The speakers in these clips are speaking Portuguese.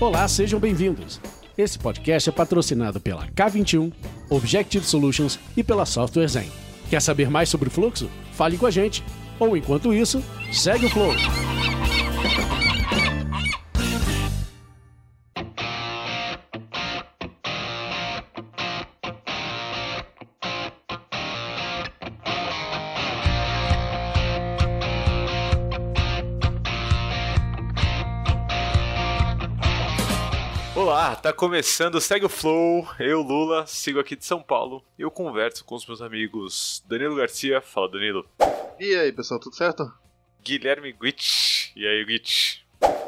Olá, sejam bem-vindos. Esse podcast é patrocinado pela K21, Objective Solutions e pela Software Zen. Quer saber mais sobre o fluxo? Fale com a gente. Ou enquanto isso, segue o flow. Começando Segue o Flow. Eu, Lula, sigo aqui de São Paulo e eu converso com os meus amigos Danilo Garcia. Fala, Danilo. E aí, pessoal, tudo certo? Guilherme Guitch. E aí, Guitch?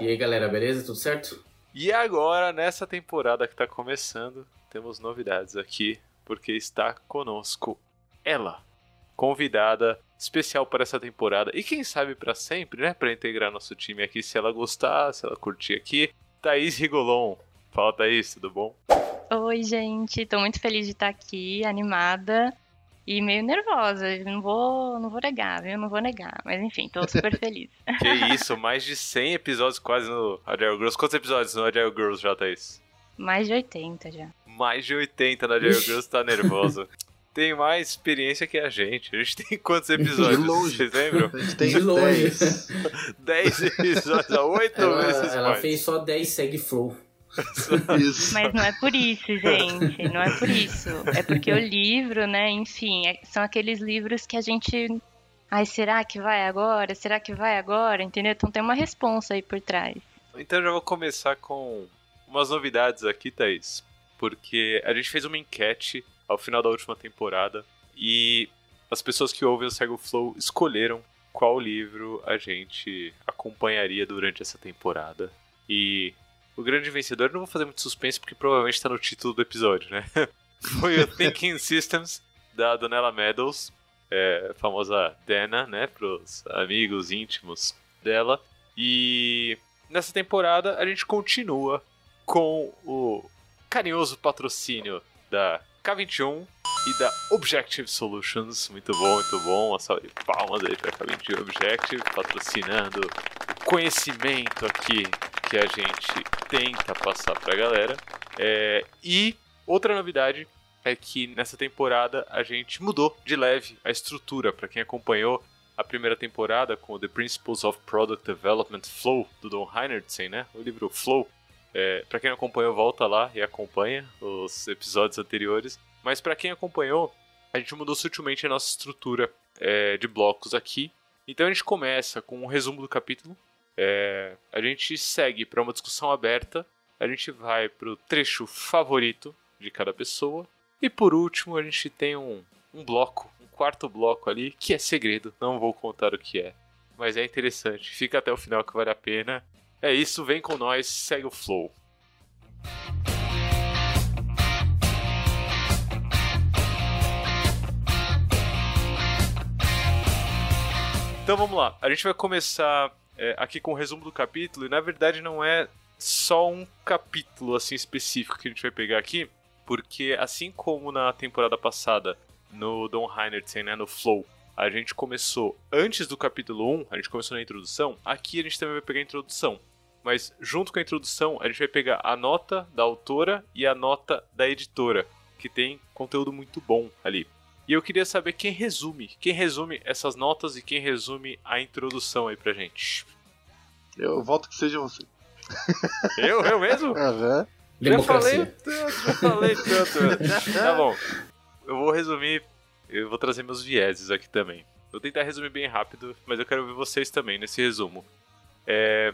E aí, galera, beleza? Tudo certo? E agora, nessa temporada que tá começando, temos novidades aqui, porque está conosco ela, convidada especial para essa temporada e quem sabe para sempre, né? Para integrar nosso time aqui, se ela gostar, se ela curtir aqui. Thaís Rigolon. Fala, Thaís, tudo bom? Oi, gente. Tô muito feliz de estar aqui, animada e meio nervosa. Não vou, não vou negar, viu? Não vou negar. Mas enfim, tô super feliz. Que isso, mais de 100 episódios quase no Agile Girls. Quantos episódios no Agile Girls já, Thaís? Mais de 80 já. Mais de 80 no Agile Girls, tá nervosa. Tem mais experiência que a gente. A gente tem quantos episódios? De longe. Vocês lembram? A gente tem De longe. 10. 10 episódios, a 8 Ela, vezes ela mais. fez só 10 segue flow. Isso. Mas não é por isso, gente. Não é por isso. É porque o livro, né? Enfim, é- são aqueles livros que a gente. Ai, será que vai agora? Será que vai agora? Entendeu? Então tem uma responsa aí por trás. Então eu já vou começar com umas novidades aqui, Thaís. Porque a gente fez uma enquete ao final da última temporada e as pessoas que ouvem o Cego Flow escolheram qual livro a gente acompanharia durante essa temporada. E o grande vencedor, não vou fazer muito suspense porque provavelmente está no título do episódio, né? Foi o Thinking Systems da Donella Meadows, é, famosa Dana, né, pros amigos íntimos dela. E nessa temporada a gente continua com o carinhoso patrocínio da K21 e da Objective Solutions. Muito bom, muito bom. Uma salva de palmas aí pra K21 Objective patrocinando conhecimento aqui que a gente tenta passar pra galera. É, e outra novidade é que nessa temporada a gente mudou de leve a estrutura. Para quem acompanhou a primeira temporada com The Principles of Product Development Flow do Don Heinertsen, né? O livro Flow. É, para quem não acompanhou, volta lá e acompanha os episódios anteriores. Mas para quem acompanhou, a gente mudou sutilmente a nossa estrutura é, de blocos aqui. Então a gente começa com um resumo do capítulo. É, a gente segue para uma discussão aberta. A gente vai para o trecho favorito de cada pessoa. E por último, a gente tem um, um bloco, um quarto bloco ali, que é segredo. Não vou contar o que é. Mas é interessante. Fica até o final que vale a pena. É isso, vem com nós, segue o flow. Então vamos lá. A gente vai começar é, aqui com o resumo do capítulo. E na verdade não é só um capítulo assim específico que a gente vai pegar aqui. Porque assim como na temporada passada, no Don Heinertsen, né, no Flow, a gente começou antes do capítulo 1, a gente começou na introdução, aqui a gente também vai pegar a introdução. Mas junto com a introdução, a gente vai pegar a nota da autora e a nota da editora, que tem conteúdo muito bom ali. E eu queria saber quem resume, quem resume essas notas e quem resume a introdução aí pra gente. Eu volto que seja você. Eu, eu mesmo? Aham. Já falei tanto, já falei tanto. tá bom. Eu vou resumir, eu vou trazer meus vieses aqui também. Vou tentar resumir bem rápido, mas eu quero ver vocês também nesse resumo. É,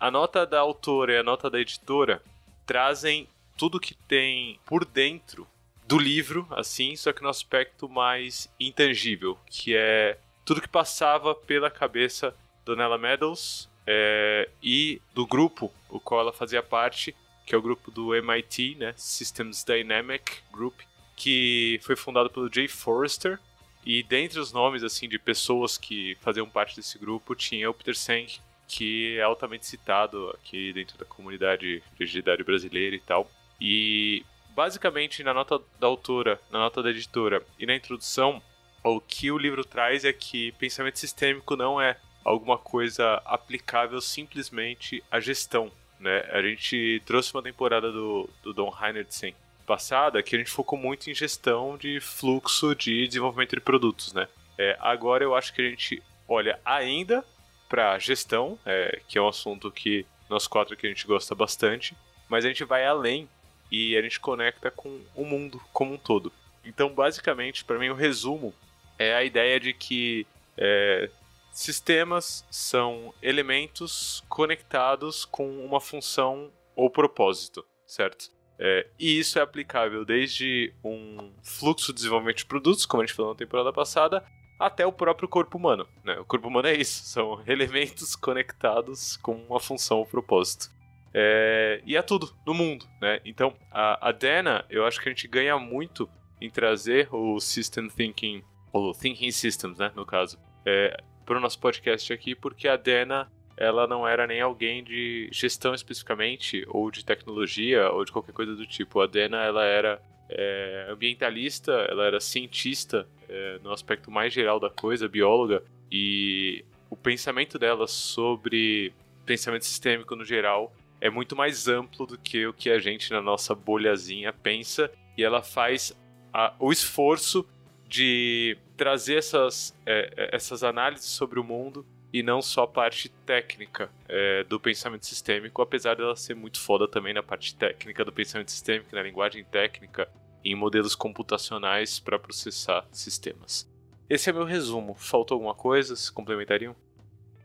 a nota da autora e a nota da editora trazem tudo que tem por dentro do livro, assim, só que no aspecto mais intangível, que é tudo que passava pela cabeça da Nella Meadows é, e do grupo o qual ela fazia parte, que é o grupo do MIT, né, Systems Dynamic Group, que foi fundado pelo Jay Forrester. E dentre os nomes assim de pessoas que faziam parte desse grupo tinha o Peter Senge, que é altamente citado aqui dentro da comunidade de agilidade brasileira e tal. E basicamente na nota da autora, na nota da editora e na introdução, o que o livro traz é que pensamento sistêmico não é alguma coisa aplicável simplesmente à gestão. né? A gente trouxe uma temporada do, do Don Heinertsen passada que a gente focou muito em gestão de fluxo de desenvolvimento de produtos, né? É, agora eu acho que a gente olha ainda para gestão, é, que é um assunto que nós quatro que a gente gosta bastante, mas a gente vai além e a gente conecta com o mundo como um todo. Então, basicamente, para mim, o resumo é a ideia de que é, sistemas são elementos conectados com uma função ou propósito, certo? É, e isso é aplicável desde um fluxo de desenvolvimento de produtos, como a gente falou na temporada passada, até o próprio corpo humano. Né? O corpo humano é isso, são elementos conectados com uma função ou propósito. É, e é tudo no mundo, né? Então, a, a Dana, eu acho que a gente ganha muito em trazer o System Thinking, ou Thinking Systems, né, no caso, é, para o nosso podcast aqui, porque a Dana ela não era nem alguém de gestão especificamente, ou de tecnologia, ou de qualquer coisa do tipo. A Dena, ela era é, ambientalista, ela era cientista é, no aspecto mais geral da coisa, bióloga, e o pensamento dela sobre pensamento sistêmico no geral é muito mais amplo do que o que a gente na nossa bolhazinha pensa, e ela faz a, o esforço de trazer essas, é, é essas análises sobre o mundo e não só a parte técnica é, do pensamento sistêmico, apesar dela ser muito foda também na parte técnica do pensamento sistêmico, na linguagem técnica em modelos computacionais para processar sistemas. Esse é meu resumo. Faltou alguma coisa? Se complementariam?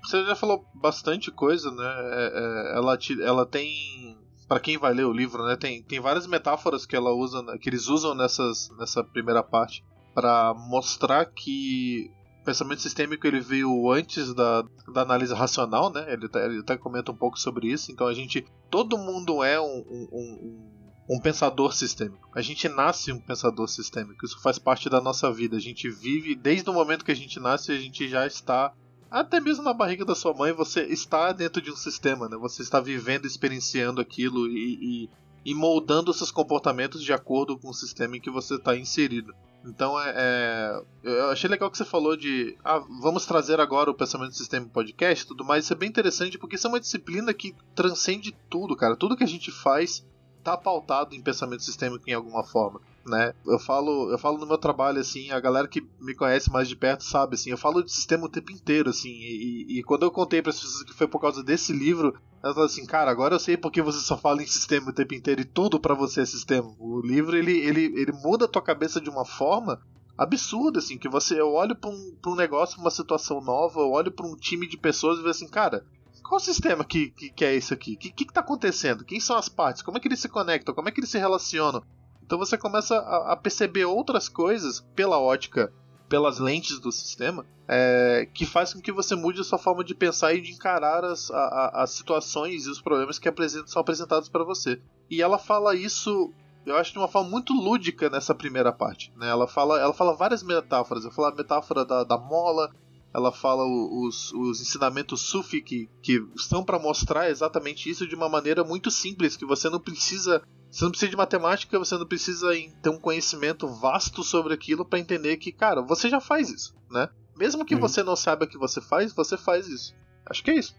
Você já falou bastante coisa, né? É, é, ela, te, ela tem para quem vai ler o livro, né, tem, tem várias metáforas que ela usa, que eles usam nessas, nessa primeira parte para mostrar que o pensamento sistêmico ele veio antes da, da análise racional, né? Ele, ele até comenta um pouco sobre isso. Então a gente, todo mundo é um, um, um, um pensador sistêmico. A gente nasce um pensador sistêmico. Isso faz parte da nossa vida. A gente vive desde o momento que a gente nasce, a gente já está até mesmo na barriga da sua mãe, você está dentro de um sistema, né? Você está vivendo, experienciando aquilo e, e, e moldando seus comportamentos de acordo com o sistema em que você está inserido. Então é, é, Eu achei legal que você falou de. Ah, vamos trazer agora o pensamento do sistema podcast e tudo mais. Isso é bem interessante porque isso é uma disciplina que transcende tudo, cara. Tudo que a gente faz tá pautado em pensamento sistêmico em alguma forma, né? Eu falo, eu falo no meu trabalho assim, a galera que me conhece mais de perto sabe assim, eu falo de sistema o tempo inteiro assim, e, e quando eu contei para as pessoas que foi por causa desse livro, elas falaram assim, cara, agora eu sei porque você só fala em sistema o tempo inteiro e tudo para você é sistema. O livro ele, ele, ele muda a tua cabeça de uma forma absurda, assim, que você eu olho para um, pra um negócio, uma situação nova, eu olho para um time de pessoas e vejo assim, cara, qual sistema que, que, que é isso aqui? O que, que, que tá acontecendo? Quem são as partes? Como é que eles se conectam? Como é que eles se relacionam? Então você começa a, a perceber outras coisas pela ótica, pelas lentes do sistema, é, que faz com que você mude a sua forma de pensar e de encarar as, a, as situações e os problemas que são apresentados para você. E ela fala isso eu acho de uma forma muito lúdica nessa primeira parte. Né? Ela, fala, ela fala várias metáforas. Ela fala a metáfora da, da mola, ela fala os, os ensinamentos sufi que, que estão para mostrar exatamente isso de uma maneira muito simples, que você não precisa você não precisa de matemática, você não precisa ter um conhecimento vasto sobre aquilo para entender que, cara, você já faz isso, né? Mesmo que uhum. você não saiba o que você faz, você faz isso. Acho que é isso.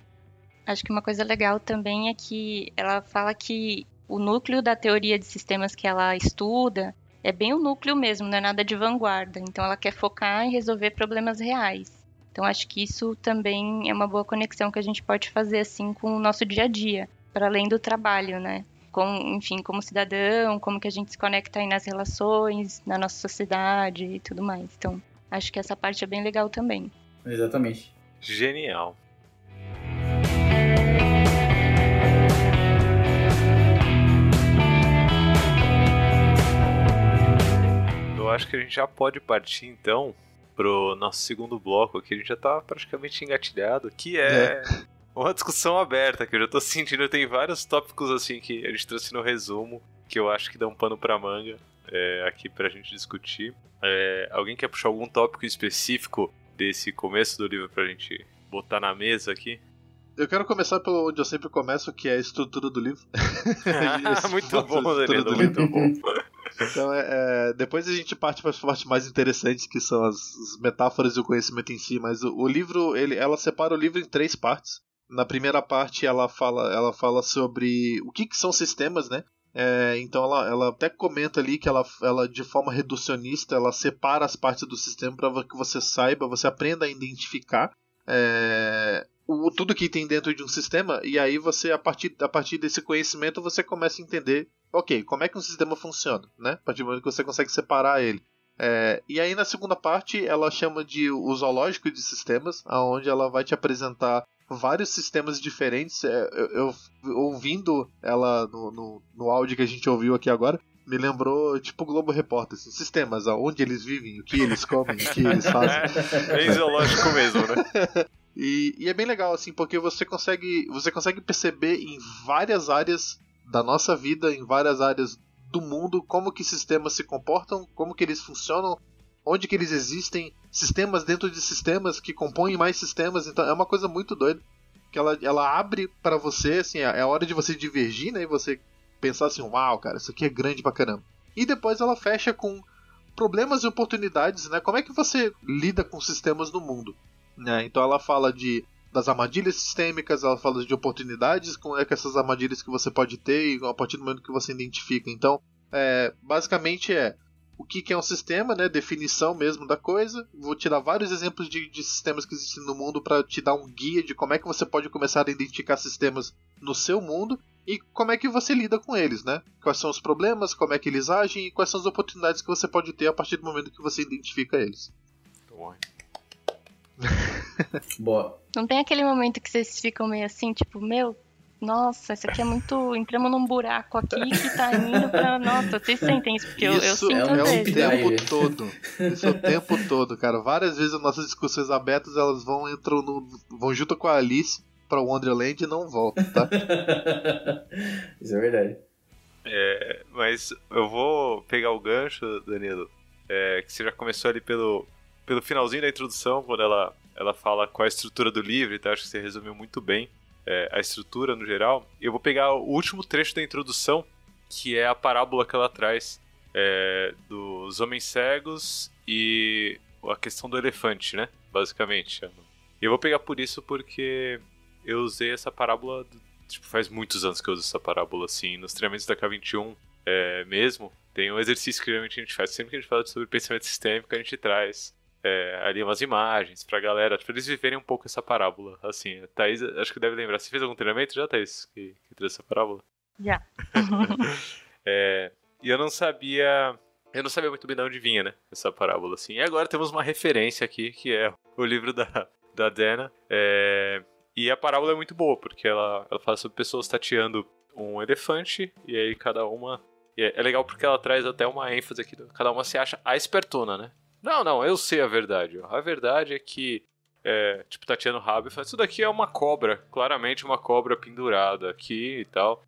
Acho que uma coisa legal também é que ela fala que o núcleo da teoria de sistemas que ela estuda é bem o núcleo mesmo, não é nada de vanguarda. Então ela quer focar em resolver problemas reais. Então acho que isso também é uma boa conexão que a gente pode fazer assim com o nosso dia a dia, para além do trabalho, né? Com, enfim, como cidadão, como que a gente se conecta aí nas relações, na nossa sociedade e tudo mais. Então, acho que essa parte é bem legal também. Exatamente. Genial. Eu acho que a gente já pode partir então pro nosso segundo bloco aqui, a gente já tá praticamente engatilhado, que é, é, uma discussão aberta, que eu já tô sentindo, tem vários tópicos assim que a gente trouxe no resumo, que eu acho que dá um pano pra manga é, aqui pra gente discutir. É, alguém quer puxar algum tópico específico desse começo do livro pra gente botar na mesa aqui? Eu quero começar pelo onde eu sempre começo, que é a estrutura do livro. muito bom, Danilo, muito bom. Então, é, é, depois a gente parte para as partes mais interessantes, que são as, as, metáforas e o conhecimento em si. Mas o, o, livro, ele, ela separa o livro em três partes. Na primeira parte ela fala, ela fala sobre o que, que são sistemas, né? É, então ela, ela até comenta ali que ela, ela de forma reducionista ela separa as partes do sistema para que você saiba, você aprenda a identificar é, o, tudo que tem dentro de um sistema e aí você a partir, a partir desse conhecimento você começa a entender, ok, como é que um sistema funciona, né? A partir do momento que você consegue separar ele. É, e aí na segunda parte ela chama de o zoológico de sistemas, aonde ela vai te apresentar vários sistemas diferentes. É, eu, eu, ouvindo ela no, no, no, áudio que a gente ouviu aqui agora, me lembrou tipo Globo Repórter, assim, sistemas, aonde eles vivem, o que eles comem, o que eles fazem. Bem zoológico mesmo, né? e, e é bem legal assim, porque você consegue você consegue perceber em várias áreas da nossa vida, em várias áreas do mundo, como que sistemas se comportam, como que eles funcionam, onde que eles existem, sistemas dentro de sistemas que compõem mais sistemas, então é uma coisa muito doida que ela, ela abre para você, assim, é, é hora de você divergir, né, e você pensar assim, uau, cara, isso aqui é grande pra caramba. E depois ela fecha com problemas e oportunidades, né? Como é que você lida com sistemas no mundo? Né? Então ela fala de das armadilhas sistêmicas, ela fala de oportunidades com é que essas armadilhas que você pode ter a partir do momento que você identifica. Então, é, basicamente é o que, que é um sistema, né? Definição mesmo da coisa. Vou te dar vários exemplos de, de sistemas que existem no mundo para te dar um guia de como é que você pode começar a identificar sistemas no seu mundo e como é que você lida com eles, né? Quais são os problemas, como é que eles agem e quais são as oportunidades que você pode ter a partir do momento que você identifica eles. Boa. Não tem aquele momento que vocês ficam meio assim, tipo, meu, nossa, isso aqui é muito. Entramos num buraco aqui que tá indo pra. Nossa, vocês sentem isso, porque isso eu, eu sinto é, é o tempo todo. Isso é o tempo todo, cara. Várias vezes as nossas discussões abertas elas vão entram no. vão junto com a Alice pra Wonderland e não voltam, tá? isso é verdade. É, mas eu vou pegar o gancho, Danilo, é, que você já começou ali pelo, pelo finalzinho da introdução, quando ela, ela fala qual é a estrutura do livro, então acho que você resumiu muito bem é, a estrutura no geral. Eu vou pegar o último trecho da introdução, que é a parábola que ela traz é, dos homens cegos e a questão do elefante, né? Basicamente. Eu vou pegar por isso porque eu usei essa parábola. Tipo, faz muitos anos que eu uso essa parábola, assim. Nos treinamentos da K21 é, mesmo, tem um exercício que a gente faz. Sempre que a gente fala sobre pensamento sistêmico, a gente traz é, ali umas imagens pra galera, pra eles viverem um pouco essa parábola. Assim, a Thaís, acho que deve lembrar. Você fez algum treinamento já, Thaís, que, que trouxe essa parábola? Já. é, e eu não sabia. Eu não sabia muito bem de onde vinha, né? Essa parábola, assim. E agora temos uma referência aqui, que é o livro da, da Dana. É, e a parábola é muito boa, porque ela, ela fala sobre pessoas tateando um elefante, e aí cada uma. É, é legal porque ela traz até uma ênfase aqui, cada uma se acha a espertona, né? Não, não, eu sei a verdade. A verdade é que, é, tipo, Tatiana Rabi fala, isso daqui é uma cobra, claramente uma cobra pendurada aqui e tal.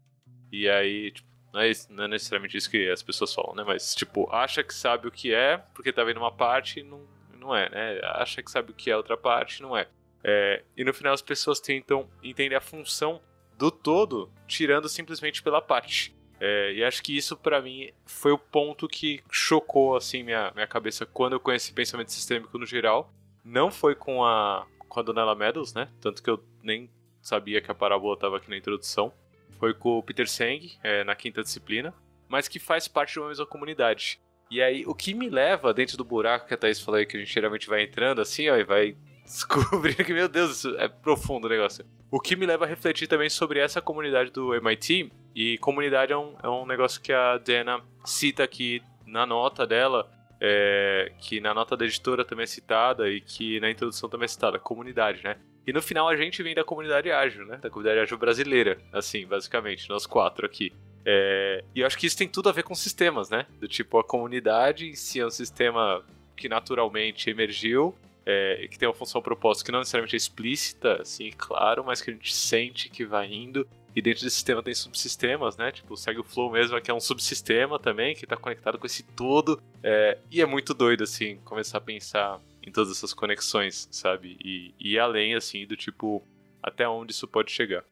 E aí, tipo, não é, não é, necessariamente isso que as pessoas falam, né? Mas, tipo, acha que sabe o que é, porque tá vendo uma parte e não, não é, né? Acha que sabe o que é outra parte não é. é. E no final as pessoas tentam entender a função do todo, tirando simplesmente pela parte. É, e acho que isso para mim foi o ponto que chocou assim minha, minha cabeça quando eu conheci pensamento sistêmico no geral. Não foi com a com a Donella Meadows, né? Tanto que eu nem sabia que a parábola estava aqui na introdução. Foi com o Peter Seng, é, na quinta disciplina, mas que faz parte de uma mesma comunidade. E aí, o que me leva dentro do buraco que a Thaís falou aí, que a gente geralmente vai entrando assim, ó, e vai descobrir que, meu Deus, isso é profundo o negócio. O que me leva a refletir também sobre essa comunidade do MIT. E comunidade é um, é um negócio que a Dana cita aqui na nota dela, é, que na nota da editora também é citada e que na introdução também é citada, comunidade, né? E no final a gente vem da comunidade ágil, né? Da comunidade ágil brasileira, assim, basicamente, nós quatro aqui. É, e eu acho que isso tem tudo a ver com sistemas, né? Do tipo, a comunidade em si é um sistema que naturalmente emergiu é, que tem uma função propósito que não necessariamente é explícita, assim, claro, mas que a gente sente que vai indo. E dentro desse sistema tem subsistemas, né? Tipo, segue o Flow mesmo, que é um subsistema também, que está conectado com esse todo. É, e é muito doido, assim, começar a pensar em todas essas conexões, sabe? E, e além, assim, do tipo, até onde isso pode chegar.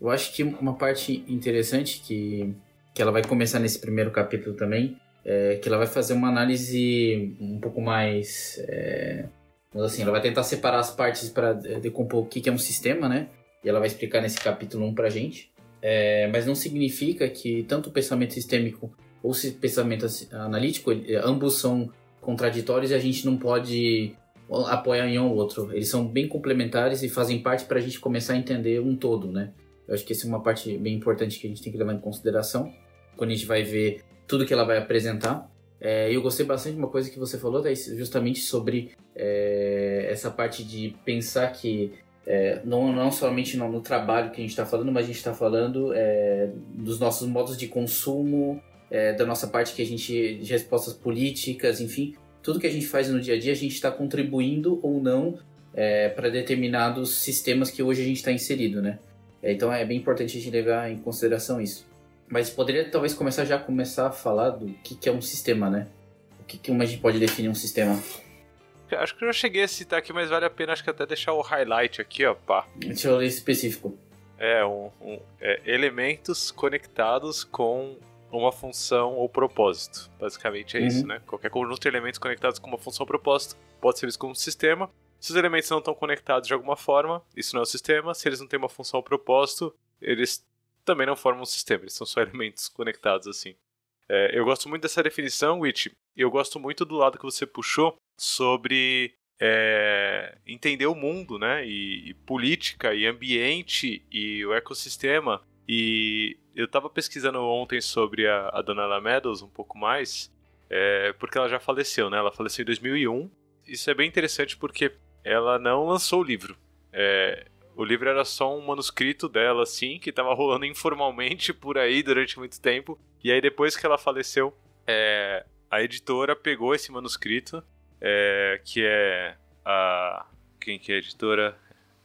Eu acho que uma parte interessante que, que ela vai começar nesse primeiro capítulo também é que ela vai fazer uma análise um pouco mais é, assim, ela vai tentar separar as partes para decompor o que é um sistema, né? E ela vai explicar nesse capítulo 1 pra gente. É, mas não significa que tanto o pensamento sistêmico ou o pensamento analítico, ambos são contraditórios e a gente não pode apoiar em um ou outro. Eles são bem complementares e fazem parte para a gente começar a entender um todo, né? Eu acho que essa é uma parte bem importante que a gente tem que levar em consideração quando a gente vai ver tudo que ela vai apresentar. É, eu gostei bastante de uma coisa que você falou, justamente sobre é, essa parte de pensar que é, não, não somente no, no, trabalho que a gente está falando, mas a gente está falando é, dos nossos modos de consumo, é, da nossa parte que a gente de respostas políticas, enfim, tudo que a gente faz no dia a dia a gente está contribuindo ou não é, para determinados sistemas que hoje a gente está inserido, né? É, então é bem importante a gente levar em consideração isso. Mas poderia talvez começar já começar a falar do que, que é um sistema, né? O que, que a gente pode definir um sistema? Acho que eu já cheguei a citar aqui, mas vale a pena acho que até deixar o highlight aqui, ó, pá. Deixa eu ler específico. É, um, um é, elementos conectados com uma função ou propósito. Basicamente é uhum. isso, né? Qualquer conjunto de elementos conectados com uma função ou propósito pode ser visto como um sistema. Se os elementos não estão conectados de alguma forma, isso não é um sistema. Se eles não têm uma função ou propósito, eles também não formam um sistema, eles são só elementos conectados assim. É, eu gosto muito dessa definição, Witch, eu gosto muito do lado que você puxou sobre é, entender o mundo, né? E, e, política, e ambiente, e o ecossistema. E eu estava pesquisando ontem sobre a, a Dona Meadows um pouco mais, é, porque ela já faleceu, né? Ela faleceu em 2001. Isso é bem interessante porque ela não lançou o livro. É, o livro era só um manuscrito dela, assim, que estava rolando informalmente por aí durante muito tempo. E aí, depois que ela faleceu, é, a editora pegou esse manuscrito, é, que é a. Quem que é a editora?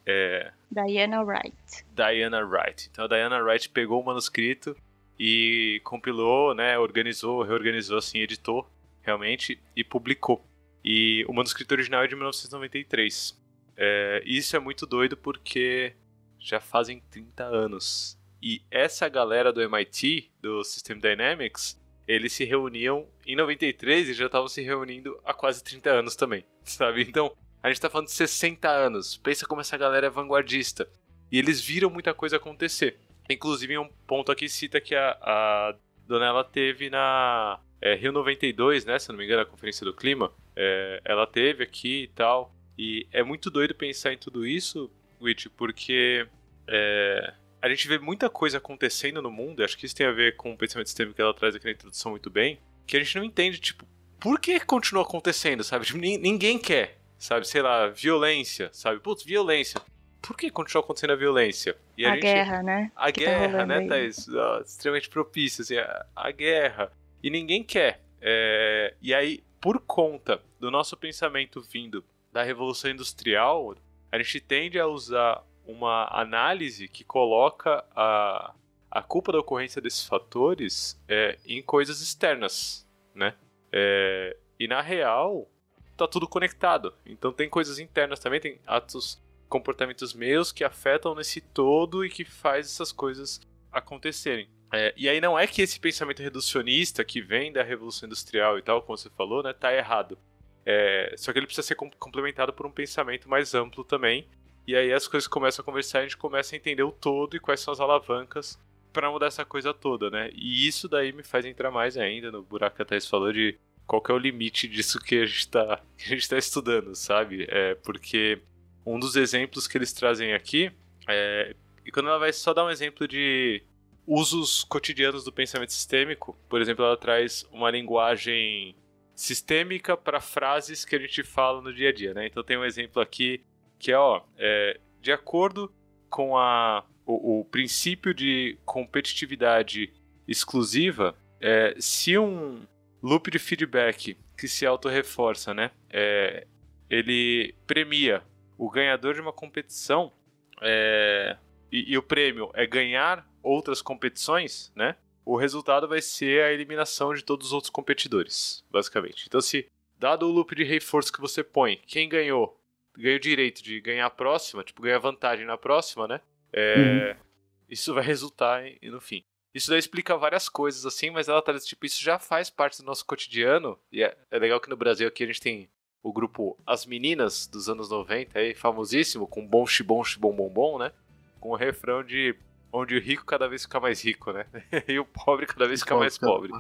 É. Diana Wright. Diana Wright. Então a Diana Wright pegou o manuscrito e compilou, né, organizou, reorganizou, assim, editou realmente e publicou. E o manuscrito original é de 1993. É, isso é muito doido porque já fazem 30 anos. E essa galera do MIT, do System Dynamics, eles se reuniam em 93 e já estavam se reunindo há quase 30 anos também, sabe? Então, a gente tá falando de 60 anos. Pensa como essa galera é vanguardista. E eles viram muita coisa acontecer. Inclusive, um ponto aqui cita que a, a Donella teve na é, Rio 92, né? Se não me engano, a Conferência do Clima. É, ela teve aqui e tal. E é muito doido pensar em tudo isso, Witch, porque é, a gente vê muita coisa acontecendo no mundo, acho que isso tem a ver com o pensamento sistêmico que ela traz aqui na introdução muito bem, que a gente não entende, tipo, por que continua acontecendo, sabe? Tipo, ninguém quer, sabe? Sei lá, violência, sabe? Putz, violência. Por que continua acontecendo a violência? E a, a gente... guerra, né? A que tá guerra, tá né, Thaís? Oh, extremamente propícia, assim, a, a, guerra. E ninguém quer. É... E aí, por conta do nosso pensamento vindo da Revolução Industrial, a gente tende a usar uma análise que coloca a, a culpa da ocorrência desses fatores é, em coisas externas, né? É, e na real, tá tudo conectado. Então tem coisas internas também, tem atos, comportamentos meus que afetam nesse todo e que faz essas coisas acontecerem. É, e aí não é que esse pensamento reducionista que vem da Revolução Industrial e tal, como você falou, né, tá errado. É, só que ele precisa ser complementado por um pensamento mais amplo também. E aí as coisas começam a conversar, a gente começa a entender o todo e quais são as alavancas para mudar essa coisa toda, né? E isso daí me faz entrar mais ainda no buraco que a Thais falou de qual é o limite disso que a gente está tá estudando, sabe? É, porque um dos exemplos que eles trazem aqui é. E quando ela vai só dar um exemplo de usos cotidianos do pensamento sistêmico, por exemplo, ela traz uma linguagem sistêmica para frases que a gente fala no dia a dia, né? Então tem um exemplo aqui que é, ó, é, de acordo com a, o, o princípio de competitividade exclusiva, é, se um loop de feedback que se auto-reforça, né, é, ele premia o ganhador de uma competição é, e, e, o prêmio é ganhar outras competições, né? O resultado vai ser a eliminação de todos os outros competidores, basicamente. Então, se dado o loop de reforço que você põe, quem ganhou ganha o direito de ganhar a próxima, tipo, ganhar vantagem na próxima, né? É, uhum. Isso vai resultar em, no fim. Isso daí explica várias coisas, assim, mas ela traz, tipo, isso já faz parte do nosso cotidiano. E é, é legal que no Brasil aqui a gente tem o grupo As Meninas dos anos 90, aí, famosíssimo, com bom xibom, xibom, bom, bom, né? com o refrão de onde o rico cada vez fica mais rico, né? e o pobre cada vez fica mais pobre.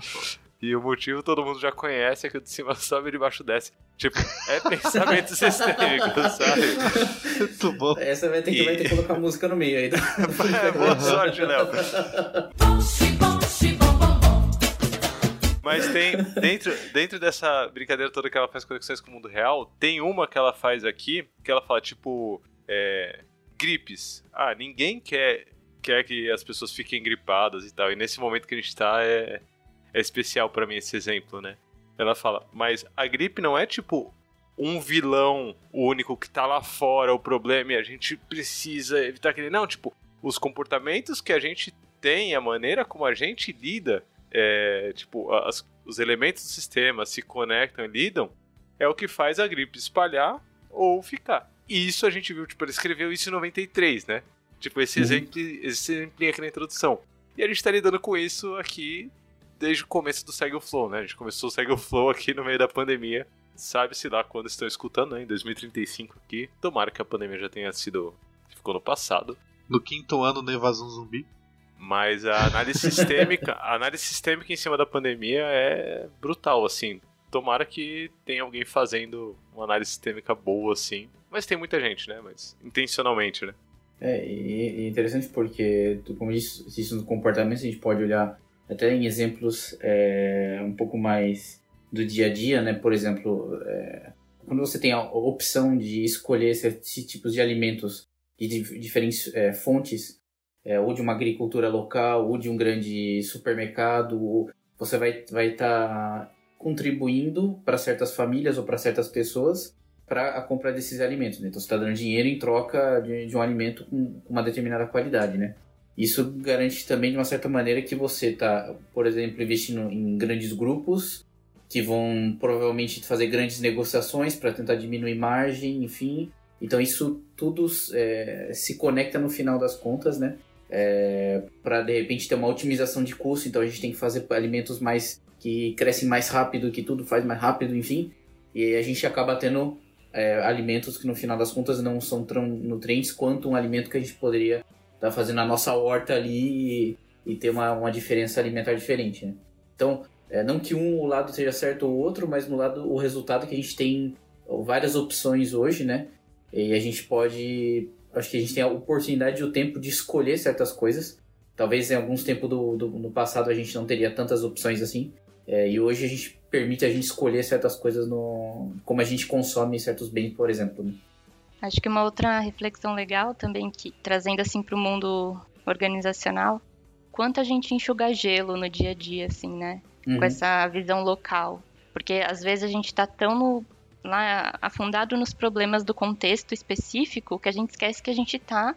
E o motivo todo mundo já conhece, é que o de cima sobe e de baixo desce. Tipo, é pensamento sistêmico, sabe? Muito bom. Essa vai ter que, e... vai ter que colocar música no meio aí. é, boa sorte, Léo. Mas tem, dentro, dentro dessa brincadeira toda que ela faz conexões com o mundo real, tem uma que ela faz aqui, que ela fala, tipo, é, gripes. Ah, ninguém quer, quer que as pessoas fiquem gripadas e tal. E nesse momento que a gente tá, é, é especial para mim esse exemplo, né? Ela fala, mas a gripe não é tipo um vilão único que tá lá fora, o problema e a gente precisa evitar aquele. Não, tipo, os comportamentos que a gente tem, a maneira como a gente lida, é, tipo, as, os elementos do sistema se conectam e lidam, é o que faz a gripe espalhar ou ficar. E isso a gente viu, tipo, ele escreveu isso em 93, né? Tipo, esse uhum. exemplo, esse exemplo aqui na introdução. E a gente tá lidando com isso aqui desde o começo do Segue o Flow, né? A gente começou o Segue o Flow aqui no meio da pandemia. Sabe-se lá quando estão escutando, né? Em 2035 aqui. Tomara que a pandemia já tenha sido. ficou no passado. No quinto ano da invasão zumbi. Mas a análise sistêmica, a análise sistêmica em cima da pandemia é brutal, assim. Tomara que tenha alguém fazendo uma análise sistêmica boa, assim. Mas tem muita gente, né? Mas intencionalmente, né? É, e, interessante porque, como disse, isso no comportamento, a gente pode olhar até em exemplos é, um pouco mais do dia a dia, né? Por exemplo, é, quando você tem a opção de escolher esses tipos de alimentos de diferentes é, fontes, é, ou de uma agricultura local, ou de um grande supermercado, você vai estar vai tá contribuindo para certas famílias ou para certas pessoas para a compra desses alimentos. Né? Então você está dando dinheiro em troca de, de um alimento com uma determinada qualidade, né? Isso garante também, de uma certa maneira, que você está, por exemplo, investindo em grandes grupos que vão provavelmente fazer grandes negociações para tentar diminuir margem, enfim. Então isso tudo é, se conecta no final das contas, né? É, para de repente ter uma otimização de custo, então a gente tem que fazer alimentos mais que crescem mais rápido, que tudo faz mais rápido, enfim. E a gente acaba tendo é, alimentos que no final das contas não são tão nutrientes quanto um alimento que a gente poderia tá fazendo a nossa horta ali e, e ter uma, uma diferença alimentar diferente, né? Então, é, não que um lado seja certo ou outro, mas no lado o resultado que a gente tem várias opções hoje, né? E a gente pode, acho que a gente tem a oportunidade e o tempo de escolher certas coisas. Talvez em alguns tempos do, do no passado a gente não teria tantas opções assim. É, e hoje a gente permite a gente escolher certas coisas no como a gente consome certos bens, por exemplo. Né? Acho que uma outra reflexão legal também, que trazendo assim para o mundo organizacional, quanto a gente enxuga gelo no dia a dia, assim, né? Uhum. Com essa visão local. Porque às vezes a gente está tão no, lá afundado nos problemas do contexto específico que a gente esquece que a gente está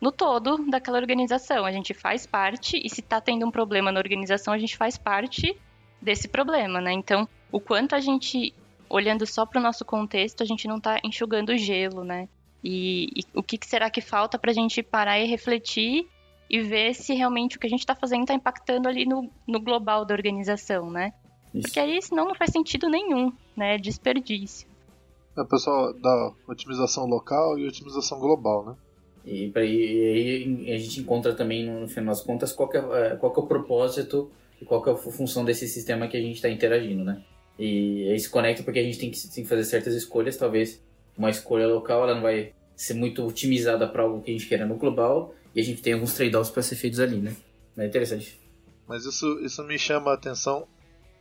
no todo daquela organização. A gente faz parte, e se está tendo um problema na organização, a gente faz parte desse problema, né? Então, o quanto a gente olhando só para o nosso contexto, a gente não está enxugando gelo, né? E, e o que, que, será que falta para a gente parar e refletir e ver se realmente o que a gente está fazendo está impactando ali no, no, global da organização, né? Isso. Porque aí senão não faz sentido nenhum, né? É desperdício. É, pessoal, da otimização local e otimização global, né? E aí a gente encontra também, no final das contas, qual é, qual é o propósito e qual é a função desse sistema que a gente está interagindo, né? E aí se conecta porque a gente tem que, tem que fazer certas escolhas. Talvez uma escolha local ela não vai ser muito otimizada para algo que a gente quer no global. E a gente tem alguns trade-offs para ser feitos ali, né? Mas é interessante. Mas isso, isso me chama a atenção.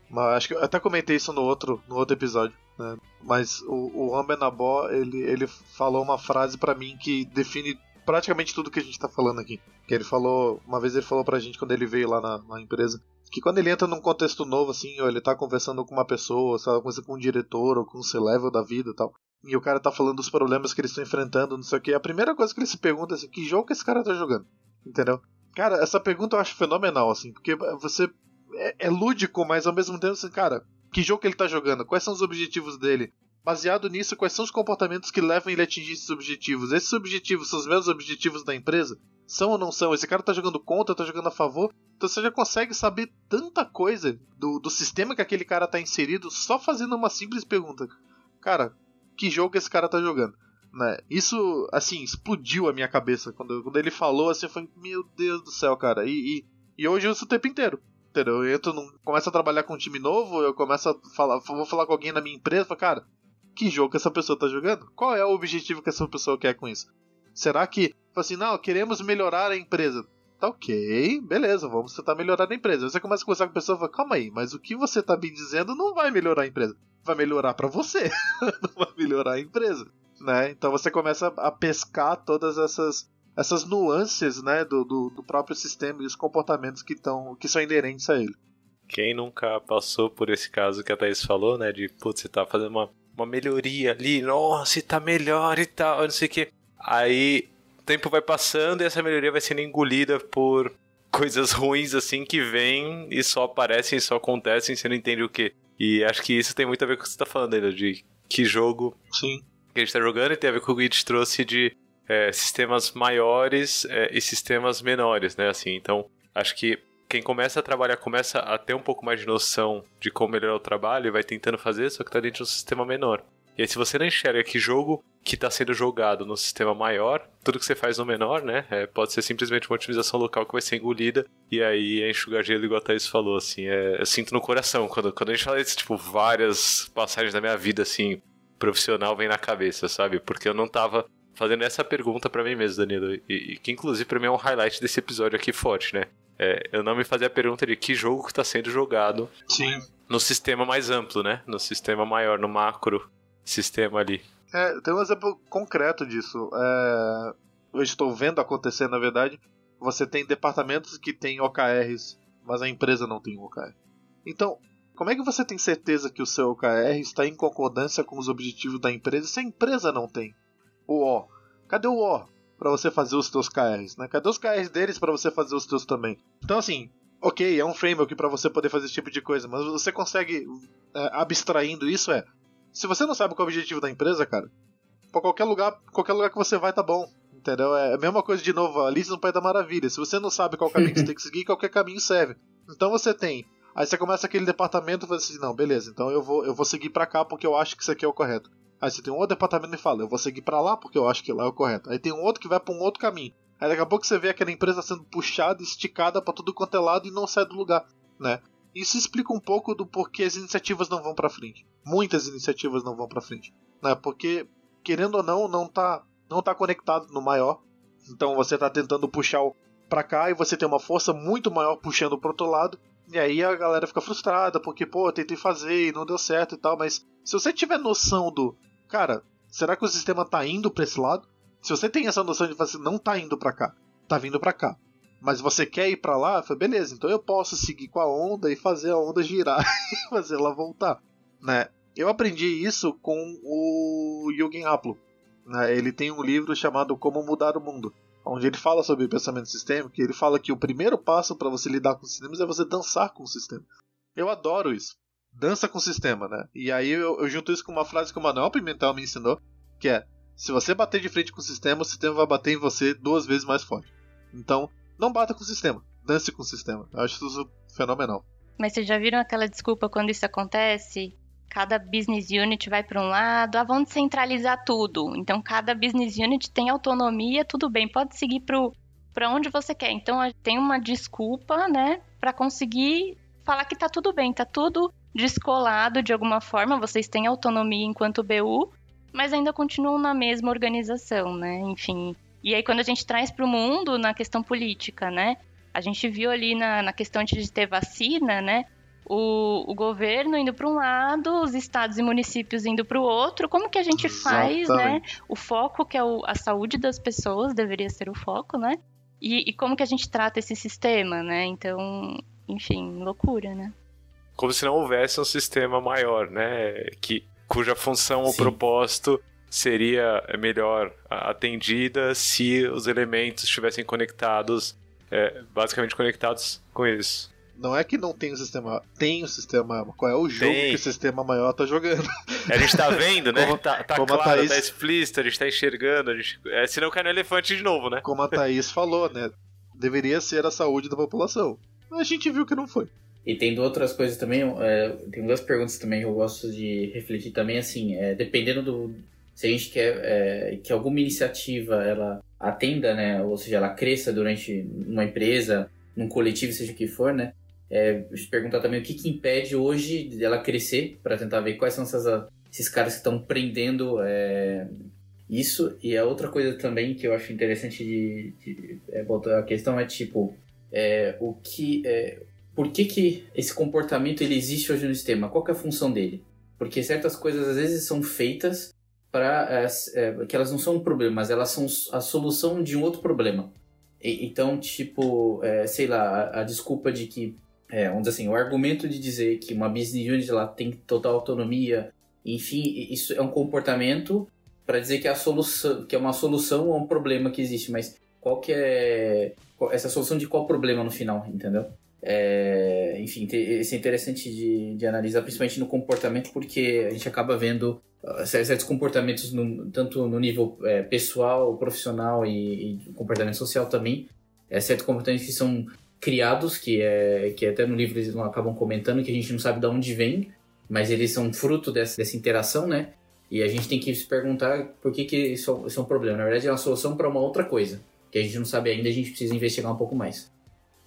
Mas acho que eu até comentei isso no outro, no outro episódio. Né? Mas o, o Ambenabó, ele, ele falou uma frase para mim que define praticamente tudo que a gente tá falando aqui. Que ele falou, uma vez ele falou pra gente quando ele veio lá na, na empresa, que quando ele entra num contexto novo, assim, ou ele tá conversando com uma pessoa, sabe, com um diretor ou com um C-level da vida e tal, e o cara tá falando dos problemas que eles estão enfrentando, não sei o que, a primeira coisa que ele se pergunta é assim, que jogo que esse cara tá jogando? Entendeu? Cara, essa pergunta eu acho fenomenal, assim, porque você é, é lúdico, mas ao mesmo tempo, assim, cara, que jogo que ele tá jogando? Quais são os objetivos dele? Baseado nisso, quais são os comportamentos que levam ele a atingir esses objetivos? Esses objetivos são os meus objetivos da empresa? São ou não são? Esse cara tá jogando contra, tá jogando a favor? Então você já consegue saber tanta coisa do, do sistema que aquele cara tá inserido só fazendo uma simples pergunta. Cara, que jogo esse cara tá jogando? Né? Isso, assim, explodiu a minha cabeça. Quando, quando ele falou, assim, eu falei, meu Deus do céu, cara. E, e, e hoje eu uso o tempo inteiro. Eu entro num, começo a trabalhar com um time novo, eu começo a falar, vou falar com alguém na minha empresa, falo, cara, que jogo que essa pessoa tá jogando? Qual é o objetivo que essa pessoa quer com isso? Será que, assim, não, queremos melhorar a empresa. Tá ok, beleza, vamos tentar melhorar a empresa. Você começa a conversar com a pessoa e fala, calma aí, mas o que você tá me dizendo não vai melhorar a empresa. Vai melhorar para você, não vai melhorar a empresa. Né? Então você começa a pescar todas essas, essas nuances né, do, do, do próprio sistema e os comportamentos que, tão, que são inerentes a ele. Quem nunca passou por esse caso que a Thaís falou, né? De, putz, você tá fazendo uma, uma melhoria ali, nossa, tá melhor e tal, não sei o que. Aí tempo vai passando e essa melhoria vai sendo engolida por coisas ruins assim que vêm e só aparecem, só acontecem, você não entende o que. E acho que isso tem muito a ver com o que você tá falando, ainda de que jogo Sim. que a gente tá jogando e tem a ver com o que a gente trouxe de é, sistemas maiores é, e sistemas menores, né? Assim, então acho que quem começa a trabalhar começa a ter um pouco mais de noção de como melhorar o trabalho e vai tentando fazer, só que tá dentro de um sistema menor. E aí, se você não enxerga que jogo que está sendo jogado no sistema maior, tudo que você faz no menor, né? É, pode ser simplesmente uma otimização local que vai ser engolida e aí é enxugar gelo, igual a Thaís falou, assim. É, eu sinto no coração. Quando, quando a gente fala isso, tipo, várias passagens da minha vida, assim, profissional vem na cabeça, sabe? Porque eu não tava fazendo essa pergunta para mim mesmo, Danilo. E, e, que inclusive para mim é um highlight desse episódio aqui forte, né? É, eu não me fazia a pergunta de que jogo que está sendo jogado Sim. no sistema mais amplo, né? No sistema maior, no macro sistema ali. É, tem um exemplo concreto disso. É, eu estou vendo acontecer, na verdade. Você tem departamentos que têm OKRs, mas a empresa não tem OKR. Então, como é que você tem certeza que o seu OKR está em concordância com os objetivos da empresa se a empresa não tem o O? Cadê o O para você fazer os seus KRs? Né? Cadê os KRs deles para você fazer os seus também? Então, assim, ok, é um framework para você poder fazer esse tipo de coisa, mas você consegue, é, abstraindo isso, é se você não sabe qual é o objetivo da empresa, cara, pra qualquer lugar, qualquer lugar que você vai tá bom. Entendeu? É a mesma coisa de novo, Alice no País da Maravilha. Se você não sabe qual caminho que você tem que seguir, qualquer caminho serve. Então você tem. Aí você começa aquele departamento e fala assim, não, beleza, então eu vou, eu vou seguir para cá porque eu acho que isso aqui é o correto. Aí você tem um outro departamento e fala, eu vou seguir para lá porque eu acho que lá é o correto. Aí tem um outro que vai para um outro caminho. Aí daqui a pouco você vê aquela empresa sendo puxada, esticada para tudo quanto é lado e não sai do lugar, né? Isso explica um pouco do porquê as iniciativas não vão para frente. Muitas iniciativas não vão para frente, né? Porque querendo ou não, não tá não tá conectado no maior. Então você tá tentando puxar para cá e você tem uma força muito maior puxando pro outro lado. E aí a galera fica frustrada porque, pô, tentei fazer e não deu certo e tal, mas se você tiver noção do, cara, será que o sistema tá indo para esse lado? Se você tem essa noção de você não tá indo para cá, tá vindo para cá mas você quer ir para lá? Foi beleza, então eu posso seguir com a onda e fazer a onda girar e fazer ela voltar, né? Eu aprendi isso com o Yugen Aplo. Né? Ele tem um livro chamado Como Mudar o Mundo, onde ele fala sobre pensamento sistêmico. Ele fala que o primeiro passo para você lidar com sistemas é você dançar com o sistema. Eu adoro isso. Dança com o sistema, né? E aí eu, eu junto isso com uma frase que o Manuel Pimentel me ensinou, que é: se você bater de frente com o sistema, o sistema vai bater em você duas vezes mais forte. Então, não bata com o sistema, dance com o sistema. Eu acho isso fenomenal. Mas vocês já viram aquela desculpa quando isso acontece? Cada business unit vai para um lado, ah, vamos centralizar tudo. Então cada business unit tem autonomia, tudo bem, pode seguir para onde você quer. Então tem uma desculpa, né, para conseguir falar que tá tudo bem, tá tudo descolado de alguma forma, vocês têm autonomia enquanto BU, mas ainda continuam na mesma organização, né? Enfim, e aí, quando a gente traz para o mundo na questão política, né? A gente viu ali na, na questão de ter vacina, né? O, o governo indo para um lado, os estados e municípios indo para o outro. Como que a gente Exatamente. faz, né? O foco que é o, a saúde das pessoas deveria ser o foco, né? E, e como que a gente trata esse sistema, né? Então, enfim, loucura, né? Como se não houvesse um sistema maior, né? Que, cuja função ou propósito seria melhor atendida se os elementos estivessem conectados, é, basicamente conectados com isso. Não é que não tem o sistema, tem o sistema. Qual é o jogo tem. que o sistema maior tá jogando? A gente tá vendo, né? Como, tá, tá claro, Thaís... tá explícito, a gente tá enxergando. A gente... É, senão cai no elefante de novo, né? Como a Thaís falou, né? Deveria ser a saúde da população. Mas a gente viu que não foi. E tem outras coisas também, é, tem duas perguntas também que eu gosto de refletir também, assim, é, dependendo do, se a gente quer é, que alguma iniciativa ela atenda, né, ou seja, ela cresça durante uma empresa, num coletivo, seja o que for, né, é, perguntar também o que, que impede hoje dela crescer, para tentar ver quais são essas, esses caras que estão prendendo é, isso. E a outra coisa também que eu acho interessante de, de é, botar a questão é tipo, é, o que, é, por que, que esse comportamento ele existe hoje no sistema? Qual é a função dele? Porque certas coisas às vezes são feitas para é, que elas não são um problema, mas elas são a solução de um outro problema. E, então, tipo, sei lá, a, a, desculpa de que, é, vamos dizer assim, o argumento de dizer que uma business unit ela tem total autonomia, enfim, isso é um comportamento para dizer que a solução, que é uma solução a um problema que existe, mas qual que é essa solução de qual problema no final, entendeu? É, enfim, isso é interessante de, de analisar, principalmente no comportamento, porque a gente acaba vendo uh, certos comportamentos, no, tanto no nível é, pessoal, profissional e, e, comportamento social também, é, certos comportamentos que são criados, que, é, que até no livro eles acabam comentando, que a gente não sabe de onde vem, mas eles são fruto dessa, dessa interação, né? E a gente tem que se perguntar por que, que isso, isso é um problema. Na verdade, é uma solução para uma outra coisa, que a gente não sabe ainda, a gente precisa investigar um pouco mais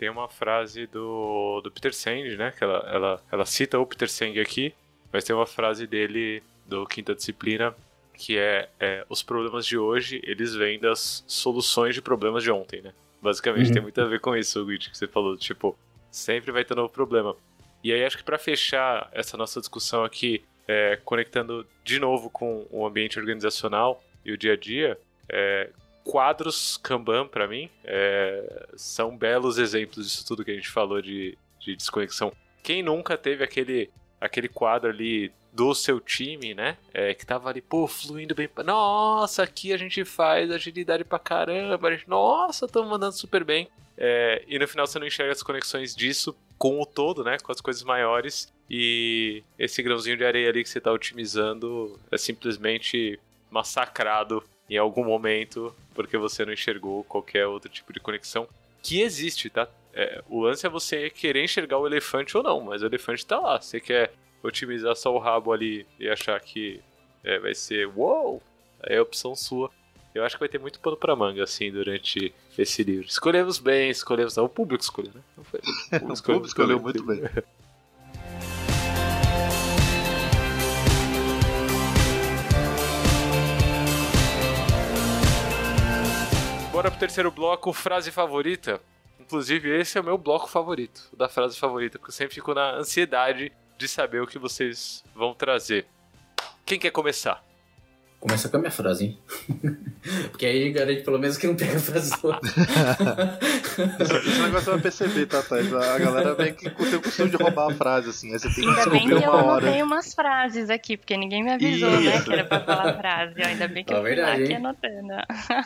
tem uma frase do, do Peter Senge, né? Que ela, ela, ela cita o Peter Senge aqui, mas tem uma frase dele do Quinta Disciplina que é, é, os problemas de hoje, eles vêm das soluções de problemas de ontem, né? Basicamente, uhum. tem muito a ver com isso, Guido, que você falou, tipo, sempre vai ter novo problema. E aí acho que para fechar essa nossa discussão aqui, é, conectando de novo com o ambiente organizacional e o dia a dia, é, quadros Kanban, para mim, é, são belos exemplos disso tudo que a gente falou de, de desconexão. Quem nunca teve aquele, aquele quadro ali do seu time, né? É, que tava ali, pô, fluindo bem. Nossa, aqui a gente faz agilidade pra caramba. Gente, Nossa, estamos mandando super bem. É, e no final você não enxerga as conexões disso com o todo, né? Com as coisas maiores. E esse grãozinho de areia ali que você está otimizando é simplesmente massacrado em algum momento porque você não enxergou qualquer outro tipo de conexão que existe, tá? É, o lance é você querer enxergar o elefante ou não, mas o elefante tá lá. Você quer otimizar só o rabo ali e achar que é, vai ser uou, aí é a opção sua. Eu acho que vai ter muito pano pra manga, assim, durante esse livro. Escolhemos bem, escolhemos. Não, o público escolheu, né? Não foi, o público escolheu, o público escolheu muito bem. Bora pro terceiro bloco, frase favorita. Inclusive, esse é o meu bloco favorito, da frase favorita, porque eu sempre fico na ansiedade de saber o que vocês vão trazer. Quem quer começar? Começa com a minha frase, hein? Porque aí garante pelo menos que não pega a frase toda. Esse negócio você vai perceber, tá, Thais? A galera vem que tem o costume de roubar a frase, assim. Aí você tem que ainda bem que eu anotei umas frases aqui, porque ninguém me avisou, né, Isso. né, que era pra falar frase. Ainda bem que é eu verdade, fui aqui anotando.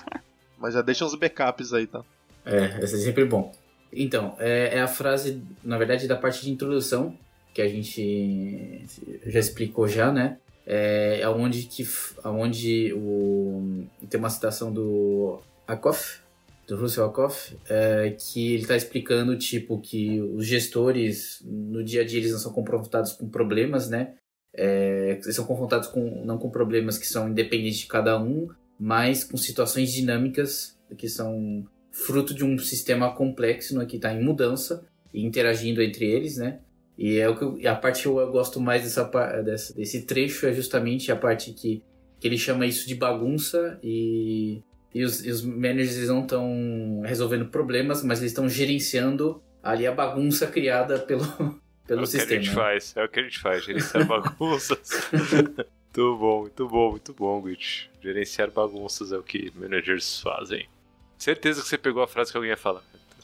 Mas já deixa uns backups aí, tá? É, esse é sempre bom. Então, é, é, a frase, na verdade, da parte de introdução, que a gente já explicou já, né? É, é onde, que, onde o, tem uma citação do Akoff, do Russell Akoff, é, que ele está explicando, tipo, que os gestores, no dia a dia, eles não são confrontados com problemas, né? É, eles são confrontados com, não com problemas que são independentes de cada um, mas com situações dinâmicas que são fruto de um sistema complexo né, que está em mudança e interagindo entre eles, né? E é o que eu, a parte que eu gosto mais dessa, dessa, desse trecho é justamente a parte que, que ele chama isso de bagunça e, e, os, e os managers não estão resolvendo problemas, mas eles estão gerenciando ali a bagunça criada pelo, pelo é sistema. É o que a gente faz, é o que a gente faz, gerenciar bagunças. Muito bom, muito bom, muito bom, Grit. Gerenciar bagunças é o que managers fazem. Certeza que você pegou a frase que alguém ia falar.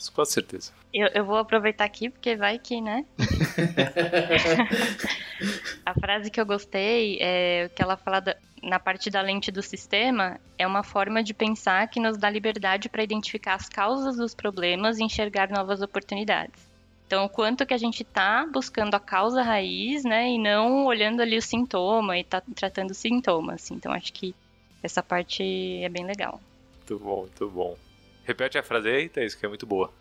Com certeza. Eu, eu vou aproveitar aqui, porque vai que, né? a frase que eu gostei é que ela fala da, na parte da lente do sistema é uma forma de pensar que nos dá liberdade para identificar as causas dos problemas e enxergar novas oportunidades. Então, o quanto que a gente está buscando a causa raiz, né, e não olhando ali o sintoma e tá tratando os sintomas. Assim. Então, acho que essa parte é bem legal. Muito bom, muito bom. Repete a frase aí, Thaís, que é muito boa.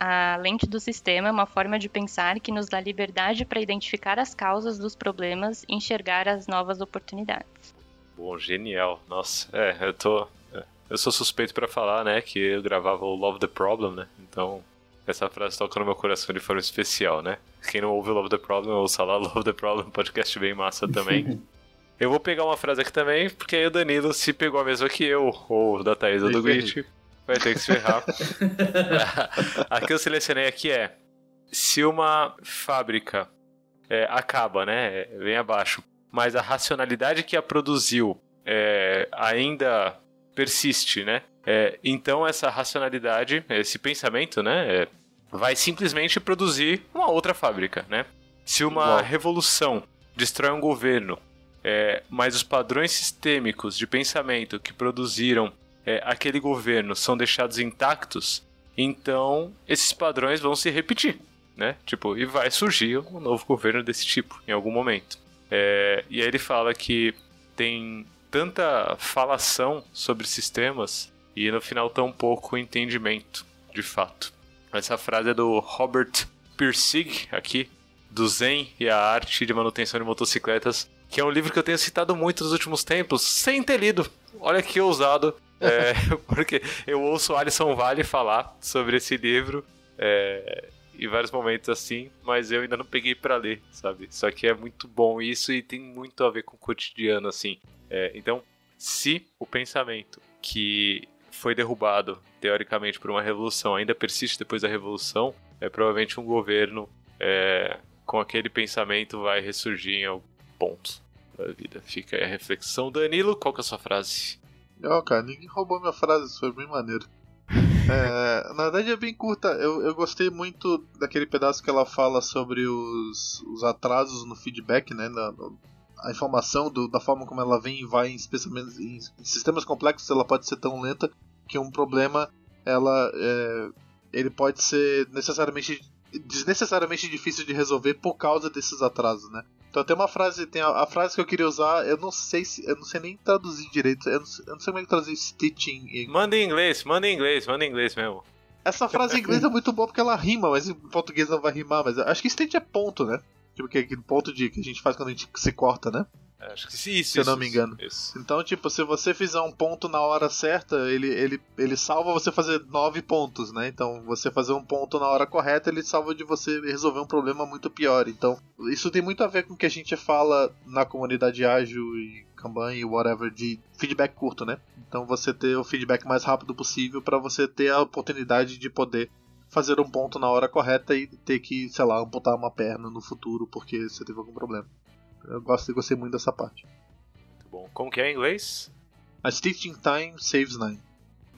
A lente do sistema é uma forma de pensar que nos dá liberdade para identificar as causas dos problemas e enxergar as novas oportunidades. bom, genial. Nossa, é, eu tô. é, Eu sou suspeito pra falar, né? Que eu gravava o Love the Problem, né? Então, essa frase toca no meu coração de forma especial, né? Quem não ouve Love the Problem, ouça lá Love the Problem, podcast bem massa também. eu vou pegar uma frase aqui também, porque aí o Danilo, se pegou a mesma que eu, ou da Thaís ou do. Grit, vai ter que se ferrar. a que eu selecionei aqui é: se uma fábrica é, acaba, né? Vem abaixo, mas a racionalidade que a produziu é, ainda persiste, né? É, então essa racionalidade, esse pensamento, né? é, vai simplesmente produzir uma outra fábrica, né? Se uma Uau. revolução destrói um governo, é, mas os padrões sistêmicos de pensamento que produziram é, aquele governo são deixados intactos, então esses padrões vão se repetir, né? Tipo, e vai surgir um novo governo desse tipo em algum momento. É, e aí ele fala que tem tanta falação sobre sistemas e no final tão pouco entendimento, de fato. Essa frase é do Robert Pirsig, aqui, do Zen e a Arte de Manutenção de Motocicletas, que é um livro que eu tenho citado muito nos últimos tempos, sem ter lido. Olha que ousado, é, porque eu ouço o Alisson Vale falar sobre esse livro é, em vários momentos assim, mas eu ainda não peguei pra ler, sabe? Só que é muito bom isso e tem muito a ver com o cotidiano, assim. É, então, se o pensamento que foi derrubado, teoricamente, por uma revolução ainda persiste depois da revolução, é provavelmente um governo é, com aquele pensamento vai ressurgir em algum ponto da vida. Fica aí a reflexão. Danilo, qual que é a sua frase? Ó, cara, ninguém roubou minha frase, isso foi bem maneiro. É, na verdade é bem curta, eu, eu gostei muito daquele pedaço que ela fala sobre os, os atrasos no feedback, né? na- no- a informação do- da forma como ela vem e vai, especialmente em, em sistemas complexos, ela pode ser tão lenta que um problema ela é, ele pode ser necessariamente desnecessariamente difícil de resolver por causa desses atrasos, né? Então tem uma frase, tem a, a frase que eu queria usar, eu não sei se, eu não sei nem traduzir direito, eu não, sei- eu não sei como é que traduzir stitching. em- Manda em inglês, manda em inglês, manda em inglês mesmo. Essa frase em inglês é muito boa porque ela rima, mas em português não vai rimar, mas acho que stitch é ponto, né? Tipo que é aquele ponto de que a gente faz quando a gente se corta, né? Acho que sim, isso. Se eu não isso, me isso, engano. Isso. Então, tipo, se você fizer um ponto na hora certa, ele, ele, ele salva você fazer nove pontos, né? Então, você fazer um ponto na hora correta, ele salva de você resolver um problema muito pior. Então, isso tem muito a ver com o que a gente fala na comunidade ágil e Kanban e whatever de feedback curto, né? Então, você ter o feedback mais rápido possível para você ter a oportunidade de poder fazer um ponto na hora correta e ter que, sei lá, amputar uma perna no futuro porque você teve algum problema. Eu gosto, gostei muito dessa parte. Muito bom. Como que é em inglês? A stitching time saves nine.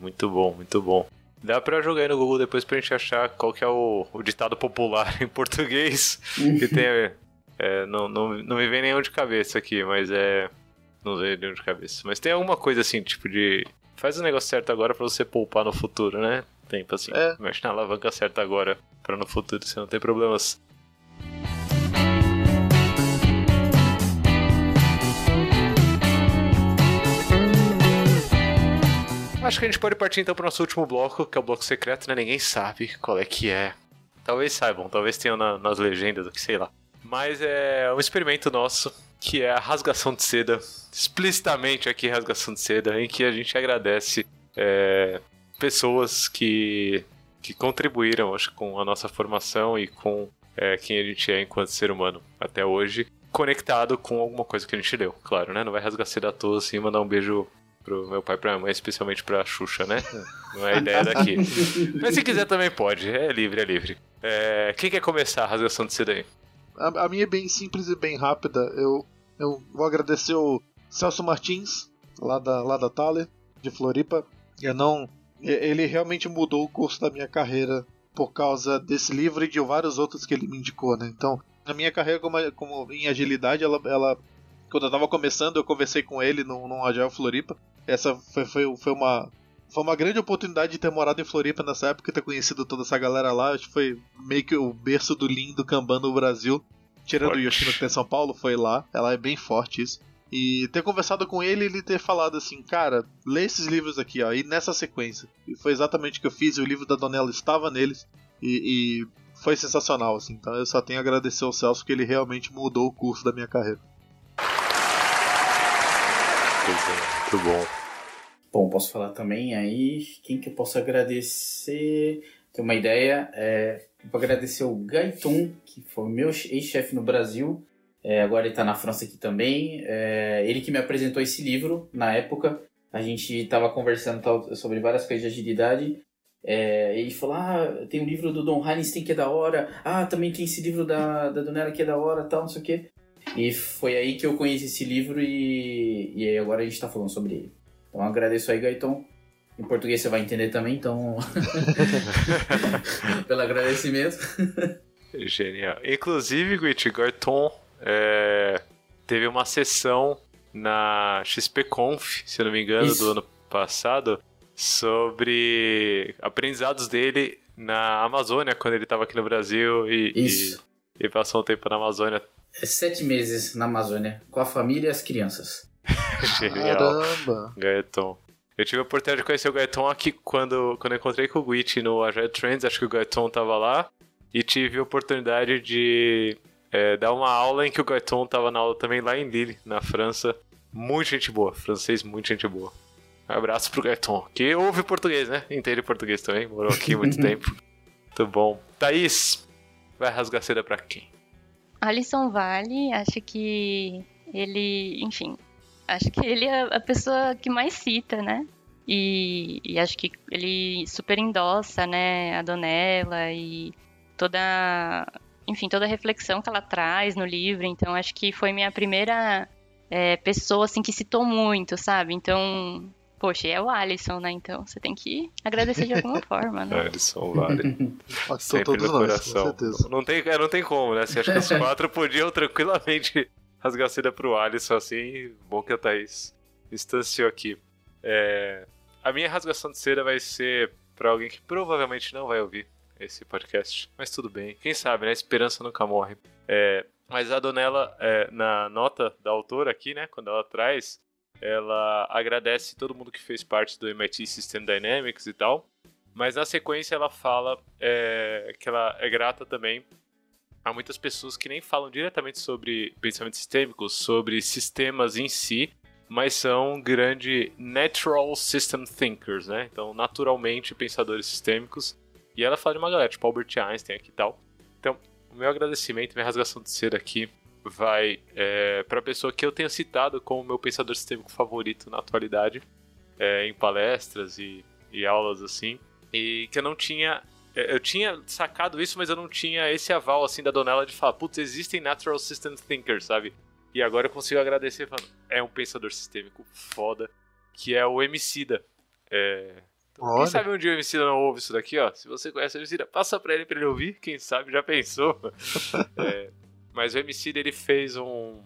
Muito bom, muito bom. Dá pra jogar aí no Google depois pra gente achar qual que é o, o ditado popular em português. Que tem. é, não, não, não me vem nenhum de cabeça aqui, mas é. Não vem nenhum de cabeça. Mas tem alguma coisa assim, tipo de. Faz o negócio certo agora pra você poupar no futuro, né? Tempo assim. É. Mexe na alavanca certa agora pra no futuro você não ter problemas. Acho que a gente pode partir então pro nosso último bloco, que é o bloco secreto, né? Ninguém sabe qual é que é. Talvez saibam, talvez tenham na- nas legendas, o que sei lá. Mas é um experimento nosso, que é a rasgação de seda. Explicitamente aqui, rasgação de seda, em que a gente agradece é, pessoas que, que contribuíram, acho, com a nossa formação e com é, quem a gente é enquanto ser humano até hoje, conectado com alguma coisa que a gente leu, claro, né? Não vai rasgar seda à toa assim e mandar um beijo pro meu pai e pra minha mãe, especialmente pra Xuxa, né? Não é a ideia daqui. Mas se quiser também pode, é livre, é livre. É, quem quer começar a rasgação de seda aí? A, a minha é bem simples e bem rápida. Eu, eu vou agradecer o Celso Martins, lá da, lá da Thaler, de Floripa. Eu não. Ele realmente mudou o curso da minha carreira por causa desse livro e de vários outros que ele me indicou, né? Então, a minha carreira como, como em agilidade, ela, ela. Quando eu tava começando, eu conversei com ele num, num Agile Floripa. Essa foi, foi, foi uma. Foi uma grande oportunidade de ter morado em Floripa nessa época e ter conhecido toda essa galera lá. Acho que foi meio que o berço do Lean do Kanban no Brasil. Tirando o Forte. Yoshino que tem em São Paulo, foi lá. Ela é bem forte isso. E ter conversado com ele, ele ter falado assim, cara, lê esses livros aqui, ó, e nessa sequência. E foi exatamente o que eu fiz, e o livro da Donella estava neles. E, e foi sensacional, assim. Então eu só tenho a agradecer ao Celso que ele realmente mudou o curso da minha carreira. Coisa muito bom. Bom, posso falar também aí. Quem que eu posso agradecer? Tem uma ideia. É, vou agradecer o Gaiton, que foi meu ex-chefe no Brasil. É, agora ele está na França aqui também. É, ele que me apresentou esse livro na época. A gente estava conversando tal, sobre várias coisas de agilidade. É, ele falou: Ah, tem um livro do Don Heinstein que é da hora. Ah, também tem esse livro da, da Donella que é da hora, tal, não sei o quê. E foi aí que eu conheci esse livro e, e agora a gente está falando sobre ele. Então agradeço aí, Gaiton. Em português você vai entender também, então. Pelo agradecimento. Genial. Inclusive, Guit, Gaiton é, teve uma sessão na XPConf, se eu não me engano, Isso. do ano passado, sobre aprendizados dele na Amazônia, quando ele estava aqui no Brasil e, e, e, passou um tempo na Amazônia. É sete meses na Amazônia, com a família e as crianças. Genial. Caramba! Gaeton. Eu tive a oportunidade de conhecer o Gaeton aqui quando, quando eu encontrei com o Guit no Agile Trends, acho que o Gaeton estava lá, e tive a oportunidade de é, dar uma aula em que o Gaeton estava na aula também lá em Lille, na França. Muito gente boa, francês, muito gente boa. Um abraço pro Gaeton, que ouve português, né? Entende português também, morou aqui muito tempo. Muito bom. Thaís, vai rasgar seda pra quem? Alisson Vale, acho que ele, enfim, acho que ele é a pessoa que mais cita, né? E, e, acho que ele super endossa, né, a Donella e toda, enfim, toda a reflexão que ela traz no livro. Então, acho que foi minha primeira é, pessoa, assim, que citou muito, sabe? Então, Poxa, é o Alisson, né? Então você tem que agradecer de alguma forma, né? Alisson, vale. Sempre todos no coração. Nós, com certeza. Não tem, não tem como, né? Você acha que os quatro podiam tranquilamente rasgar seda pro Alisson, assim. Bom que a Thaís instanciou aqui. É... A minha rasgação de seda vai ser para alguém que provavelmente não vai ouvir esse podcast. Mas tudo bem. Quem sabe, né? A esperança nunca morre. É... Mas a Donella, é, na nota da autora aqui, né? Quando ela traz ela agradece todo mundo que fez parte do MIT System Dynamics e tal, mas na sequência ela fala é, que ela é grata também a muitas pessoas que nem falam diretamente sobre pensamento sistêmico, sobre sistemas em si, mas são grande natural system thinkers, né? Então, naturalmente pensadores sistêmicos. E ela fala de uma galera, tipo Albert Einstein aqui e tal. Então, o meu agradecimento, minha rasgação de ser aqui vai é, para a pessoa que eu tenho citado como meu pensador sistêmico favorito na atualidade, é, em palestras e, e, aulas assim, e que eu não tinha. É, eu tinha sacado isso, mas eu não tinha esse aval assim da Donella de falar, putz, existem natural system thinkers, sabe? E agora eu consigo agradecer falando, é um pensador sistêmico foda, que é o Emicida. É, então, quem sabe um dia o Emicida não ouve isso daqui, ó. Se você conhece o Emicida, passa pra ele pra ele ouvir. Quem sabe já pensou. é, mas o MC ele fez um,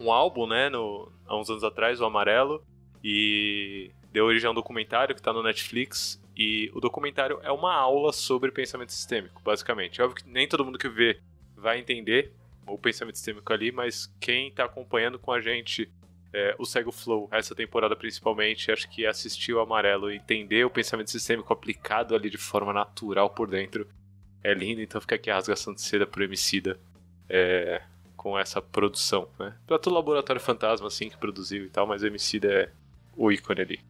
um álbum, né, no, há uns anos atrás, o Amarelo, e deu origem a um documentário que está no Netflix. E o documentário é uma aula sobre pensamento sistêmico, basicamente. É óbvio que nem todo mundo que vê vai entender o pensamento sistêmico ali, mas quem está acompanhando com a gente é, o Cego Flow, essa temporada principalmente, acho que assistiu o Amarelo e entender o pensamento sistêmico aplicado ali de forma natural por dentro é lindo. Então fica aqui a rasgação de seda pro Emicida é, com essa produção, né? Pra todo Laboratório Fantasma, assim, que produziu e tal, mas o Emicida é o ícone ali.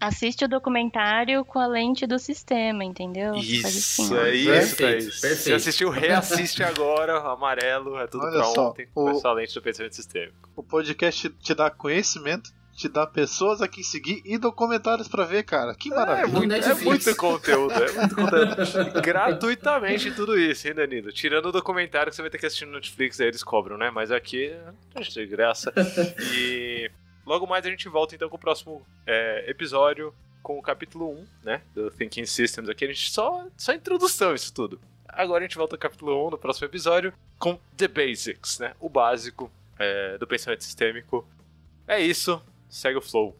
Assiste o documentário com a lente do sistema, entendeu? Isso, assim, é isso, perfeito, perfeito. Se assistiu, reassiste agora, amarelo, é tudo Olha pra só, ontem, o, com essa lente do pensamento sistêmico. O podcast te dá conhecimento, te dá pessoas a quem seguir e documentários para ver, cara. Que maravilha. É, muito, é muito conteúdo, é muito conteúdo. Gratuitamente tudo isso, hein, Danilo? Tirando o documentário que você vai ter que assistir no Netflix, aí eles cobram, né? Mas aqui, é de graça. E logo mais a gente volta então com o próximo é, episódio, com o capítulo 1, né? Do Thinking Systems aqui. A gente só, só introdução isso tudo. Agora a gente volta ao capítulo 1 no próximo episódio com The Basics, né? O básico é, do pensamento sistêmico. É isso segue o flow.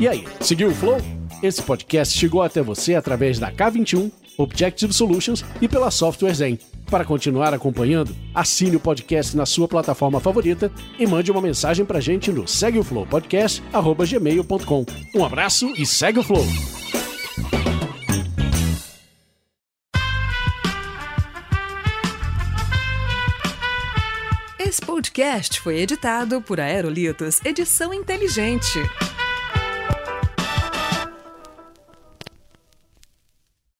E aí, seguiu o flow? Esse podcast chegou até você através da K21, Objective Solutions e pela Software Zen. Para continuar acompanhando, assine o podcast na sua plataforma favorita e mande uma mensagem pra gente no segueoflowpodcast@gmail.com. Um abraço e segue o flow. Esse podcast foi editado por Aerolitos Edição Inteligente.